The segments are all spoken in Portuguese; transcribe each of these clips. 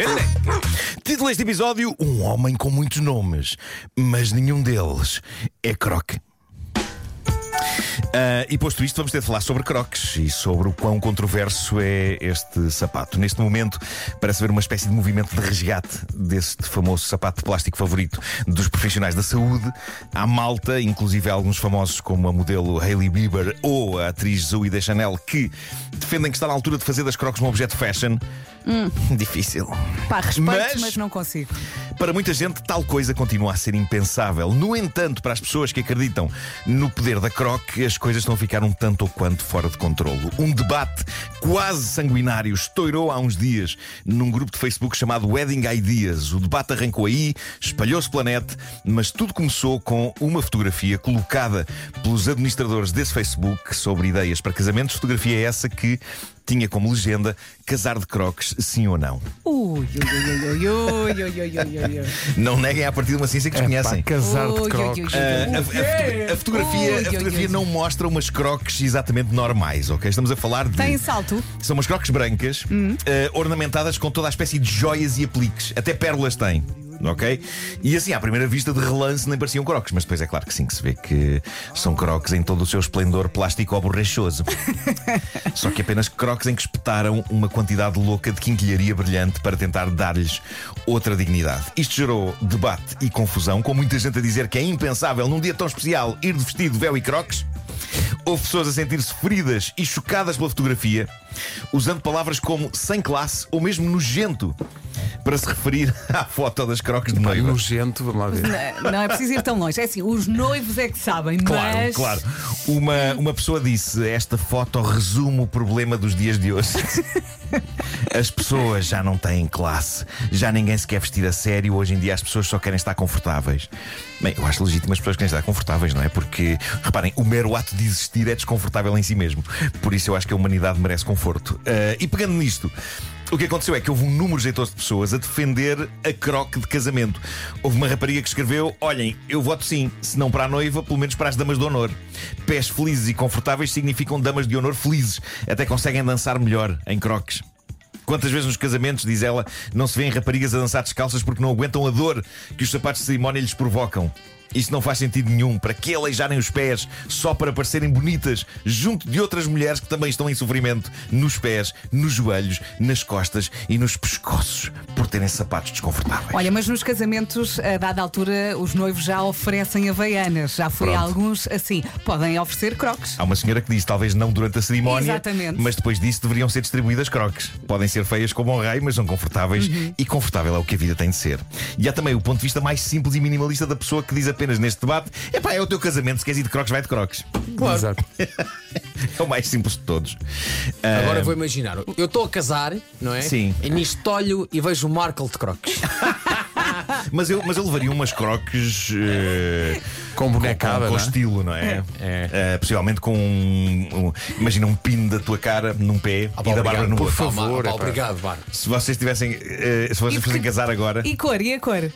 Título deste episódio: Um homem com muitos nomes, mas nenhum deles é Croc. Ah, e posto isto, vamos ter de falar sobre crocs e sobre o quão controverso é este sapato. Neste momento, parece haver uma espécie de movimento de resgate deste famoso sapato de plástico favorito dos profissionais da saúde. Há malta, inclusive alguns famosos como a modelo Hailey Bieber ou a atriz Zoe de Chanel, que defendem que está na altura de fazer das crocs um objeto fashion. Difícil. Pá, respeito, Mas- mas... não consigo. Para muita gente, tal coisa continua a ser impensável. No entanto, para as pessoas que acreditam no poder da croc, as coisas estão a ficar um tanto ou quanto fora de controlo. Um debate quase sanguinário estourou há uns dias num grupo de Facebook chamado Wedding Ideas. O debate arrancou aí, espalhou-se pela net, mas tudo começou com uma fotografia colocada pelos administradores desse Facebook sobre ideias para casamentos. Fotografia essa que tinha como legenda casar de croques, sim ou não. Ui, ui, ui, ui, ui, ui, ui, ui. Não neguem a partir de uma ciência que os desconhecem. casar de croques. A, fotografia, a fotografia não mostra umas croques exatamente normais, ok? Estamos a falar de. Tem salto? São umas croques brancas, ornamentadas com toda a espécie de joias e apliques. Até pérolas têm. Ok? E assim, à primeira vista de relance, nem pareciam crocs, mas depois é claro que sim, que se vê que são crocs em todo o seu esplendor plástico borrachoso. Só que apenas crocs em que espetaram uma quantidade louca de quinquilharia brilhante para tentar dar-lhes outra dignidade. Isto gerou debate e confusão, com muita gente a dizer que é impensável num dia tão especial ir de vestido, véu e crocs. Houve pessoas a sentir-se feridas e chocadas pela fotografia, usando palavras como sem classe ou mesmo nojento para se referir à foto das crocs de noiva. nojento, vamos lá ver. Não, não é preciso ir tão longe. É assim, os noivos é que sabem, Claro, mas. claro. Uma, uma pessoa disse: Esta foto resume o problema dos dias de hoje. As pessoas já não têm classe, já ninguém se quer vestir a sério. Hoje em dia as pessoas só querem estar confortáveis. Bem, eu acho legítimo as pessoas querem estar confortáveis, não é? Porque, reparem, o mero ato de existir é desconfortável em si mesmo. Por isso eu acho que a humanidade merece conforto. Ah, e pegando nisto. O que aconteceu é que houve um número jeitoso de pessoas a defender a croque de casamento. Houve uma rapariga que escreveu: Olhem, eu voto sim, se não para a noiva, pelo menos para as damas de honor. Pés felizes e confortáveis significam damas de honor felizes. Até conseguem dançar melhor em croques. Quantas vezes nos casamentos, diz ela, não se vêem raparigas a dançar descalças porque não aguentam a dor que os sapatos de cerimónia lhes provocam? Isso não faz sentido nenhum. Para que aleijarem os pés só para parecerem bonitas junto de outras mulheres que também estão em sofrimento nos pés, nos joelhos, nas costas e nos pescoços por terem sapatos desconfortáveis? Olha, mas nos casamentos, a dada altura, os noivos já oferecem havaianas. Já Pronto. alguns assim. Podem oferecer croques. Há uma senhora que diz, talvez não durante a cerimónia, Exatamente. mas depois disso deveriam ser distribuídas croques. Podem ser feias como um rei, mas são confortáveis Uhum. e confortável é o que a vida tem de ser. E há também o ponto de vista mais simples e minimalista da pessoa que diz apenas neste debate: epá, é o teu casamento, se queres ir de croques, vai de croques. Exato. É o mais simples de todos. Agora Ah, vou imaginar, eu estou a casar, não é? Sim. E nisto olho e vejo o Markle de croques. mas, eu, mas eu levaria umas croques eh, Com bonecada, com, com não é? estilo, não é? É. Eh, possivelmente com um, um- Imagina um pino da tua cara num pé Ah, e da Bárbara no por outro. favor. epá. obrigado, Bar. Se vocês tivessem. eh, se vocês E fossem casar agora. E cor? E a cor?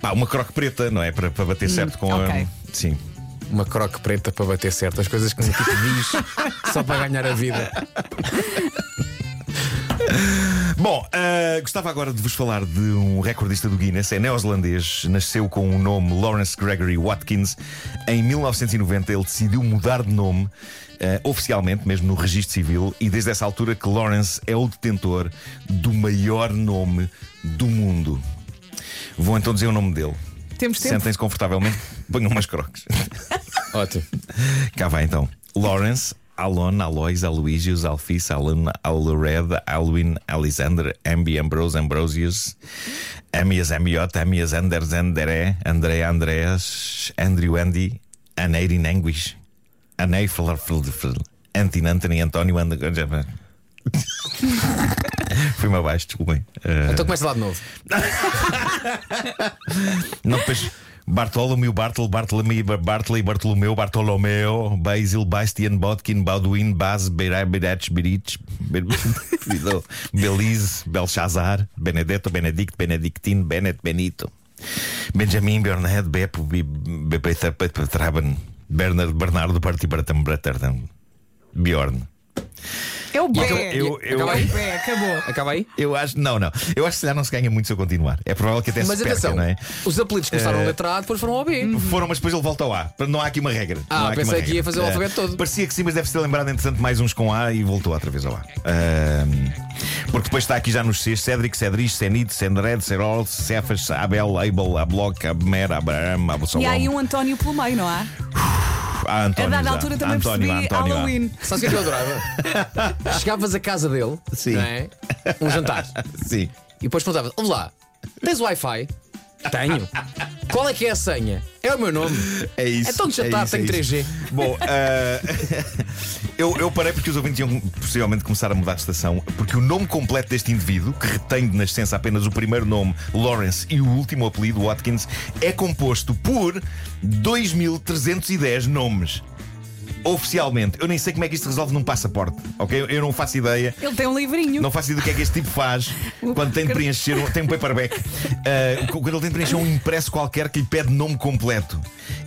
Pá, uma croque preta, não é? Para, para bater certo com ok. a. Sim. Uma croque preta para bater certo. As coisas que um tipo diz só para ganhar a vida. Bom, ah, gostava agora de vos falar de um recordista do Guinness. É neozelandês, nasceu com o nome Lawrence Gregory Watkins. Em 1990 ele decidiu mudar de nome. ah, oficialmente, mesmo no registro civil, e desde essa altura que Lawrence é o detentor do maior nome do mundo. Vou então dizer o nome dele. Temos tempo? Sentem-se confortavelmente, ponham umas croques. Ótimo. Cá vai então. Lawrence, Alon, Alois, Aloysius, Alphys, Alan, Alred, Alwin, Alexander, Ambi, Ambrose, Ambrosius, Amias, Amiot, Amias, Anders, Andere, André, Andreas, Andrew, Andy, Aneirin, Anguish, Anei, Antin, Anthony, António, And... Fui-me abaixo, desculpem. Uh, Então começa lá de novo. Não, depois. Bartolomeu, Bartol, Bartolomeu, Bartley, Bartolomeu, Bartolomeu, Basil, Bastian, Botkin, Baldwin, Baz, Beirach, Beirach, Berich, Belize, Belshazzar, Benedetto, Benedict, Benedictine, Bennett, Benito, Benjamin, Bernard, Beppo, Traben, Bernard, Bernardo, Parti, Bratam, Bratardan, Bjorn. É o acabou- Bé. eu- eu- acaba aí? Acabou. Acaba aí? Eu acho, não, não. Eu acho que se calhar não se ganha muito se eu continuar. É provável que até Mas se perca, atenção, não é? os apelidos começaram Eh, a letra A, depois foram ao B. Foram, mas depois ele volta ao A. Portanto, Não há aqui uma regra. Ah, Não há aqui pensei que ia fazer o Eh, alfabeto todo. Parecia que sim, mas deve-se ter lembrado, entretanto, mais uns com A e voltou outra vez ao A. Ahm, porque depois está aqui já nos Cs: Cédric, Cedric, Senid, Sendred, Serol, Cefas, Abel, Abel, Abloc, Abmer, Abraham, Absalom. E há aí um António pelo meio, não há? Ah, António, a dada altura também António, percebi António, Halloween. Sabe o que é que eu adorava? Chegavas à casa dele, Sim. não é? um jantar, Sim. e depois perguntavas: lá, tens Wi-Fi? Tenho. Qual é que é a senha? É o meu nome. É isso. É tão é isso, tenho é isso. 3G. Bom, ah, eu, eu parei porque os ouvintes iam possivelmente começar a mudar de estação, porque o nome completo deste indivíduo, que retém de nascença apenas o primeiro nome, Lawrence, e o último apelido, Watkins, é composto por 2.310 nomes. Oficialmente, eu nem sei como é que isto se resolve num passaporte, ok? Eu não faço ideia. Ele tem um livrinho. Não faço ideia do que é que este tipo faz quando tem de preencher um, tem um paperback. Uh, quando ele tem de preencher um impresso qualquer que lhe pede nome completo.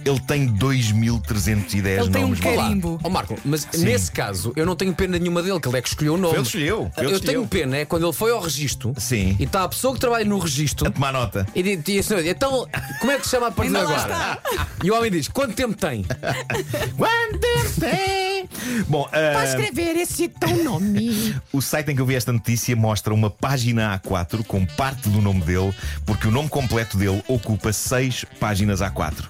Ele tem 2.310 Ele tem um nomes. carinho. Olá. Carimbo. Ó Marco, mas Sim. nesse caso eu não tenho pena nenhuma dele, que ele é que escolheu o nome. Ele escolheu, ele eu escolheu. tenho pena é quando ele foi ao registro Sim. e está a pessoa que trabalha no registro A tomar nota. e diz a senhora diz, então como é que se chama a partir de Ainda lá agora? E o homem diz: quanto tempo tem? Quanto tempo tem? Bom, uh, escrever esse teu nome. o site em que eu vi esta notícia mostra uma página A4 com parte do nome dele, porque o nome completo dele ocupa seis páginas A4.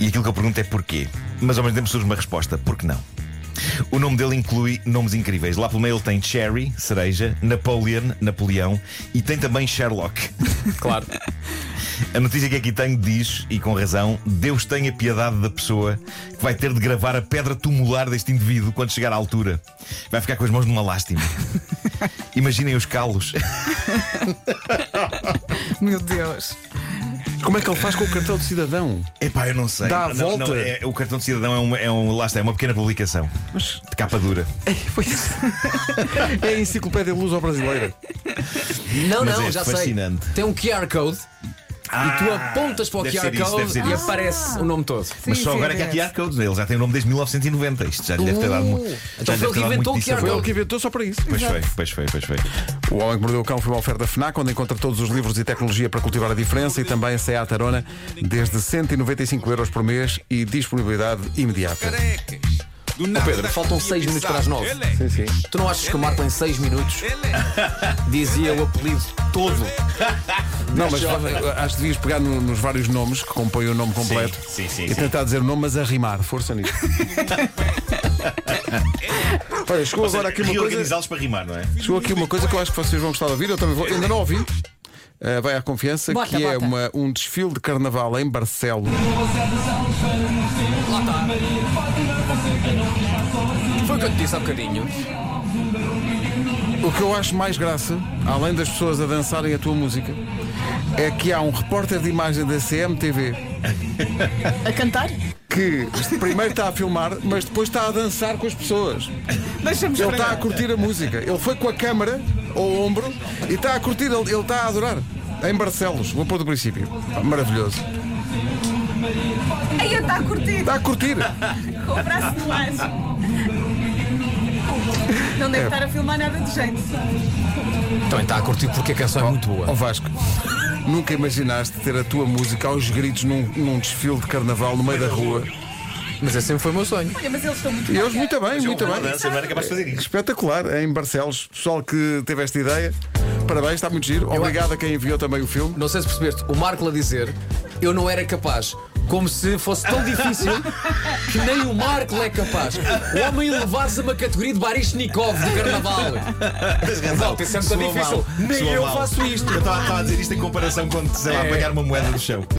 E aquilo que eu pergunto é porquê. Mas ao mesmo tempo surge uma resposta: por que não? O nome dele inclui nomes incríveis. Lá pelo meio ele tem Cherry, cereja, Napoleon, Napoleão e tem também Sherlock. Claro. A notícia que aqui tenho diz, e com razão, Deus tenha piedade da pessoa que vai ter de gravar a pedra tumular deste indivíduo quando chegar à altura. Vai ficar com as mãos numa lástima. Imaginem os calos. Meu Deus. Como é que ele faz com o cartão de cidadão? Epá, eu não sei. Dá a Não, volta. não, é- o cartão de cidadão é, uma, é um, lá está, é uma pequena publicação. Mas De capa dura. Pois. é a enciclopédia luso brasileira. Não, Mas não, é já fascinante. sei. Tem um QR Code e tu apontas para o QR isso, Code e aparece o nome todo. Mas Sim, só sim, agora é que há é. QR codes. Ele já tem o nome desde 1990. Isto já lhe deve ter dado muito. Uh, já então foi ele que inventou o QR Foi ele que inventou só para isso. Pois foi, pois foi, pois foi. O Homem que Mordeu o Cão foi uma oferta FNAC, onde encontra todos os livros e tecnologia para cultivar a diferença e também a Seat Arona, desde 195 euros por mês e disponibilidade imediata. Carecas. Nada Pedro, faltam podia 6 minutos para as 9. Ele é. Sim, sim. Tu não achas que o Marco em 6 minutos é. dizia o apelido todo? Não, mas acho que devias pegar no- nos vários nomes que compõem o nome completo sim, sim, e sim. tentar dizer o nome, mas a rimar. Força nisso. Olha, chegou agora aqui uma coisa. Reorganizá-los para rimar, não é? Chegou aqui uma coisa que eu acho que vocês vão gostar de ouvir, eu também vou, ainda não ouvi. Uh, vai à confiança, Bota, que é bota. uma, um desfile de carnaval em Barcelos. Lá está. Foi o que eu te disse há bocadinho. O que eu acho mais graça, além das pessoas a dançarem a tua música, é que há um repórter de imagem da CMTV A cantar? que primeiro está a filmar, mas depois está a dançar com as pessoas. Ele está a curtir a música. Ele foi com a câmara ao ombro e está a curtir, ele, ele está a adorar. Em Barcelos, vou pôr do princípio. Maravilhoso. Eu está a curtir. Está a curtir. Com o braço de laje. Não deve estar a filmar nada de jeito. Também está a curtir porque a canção é muito Ó boa. Vasco, nunca imaginaste ter a tua música aos gritos num, num desfile de carnaval no meio da rua. Mas esse sempre foi o meu sonho. Olha, mas eles estão muito E eles muito bem, muito bem. Dança, não era capaz de fazer isso. Espetacular, em Barcelos. Pessoal que teve esta ideia, parabéns, está muito giro. Obrigado a quem enviou também o filme. Não sei se percebeste, o Marco a dizer eu não era capaz. Como se fosse tão difícil que nem o Marco é capaz. O homem levar-se a uma categoria de Barishnikov do carnaval. Volta, isso é muito Soou difícil. mal, Nem eu mal. faço isto. Eu estava estava a dizer isto em comparação com, sei lá, É. apanhar uma moeda do chão.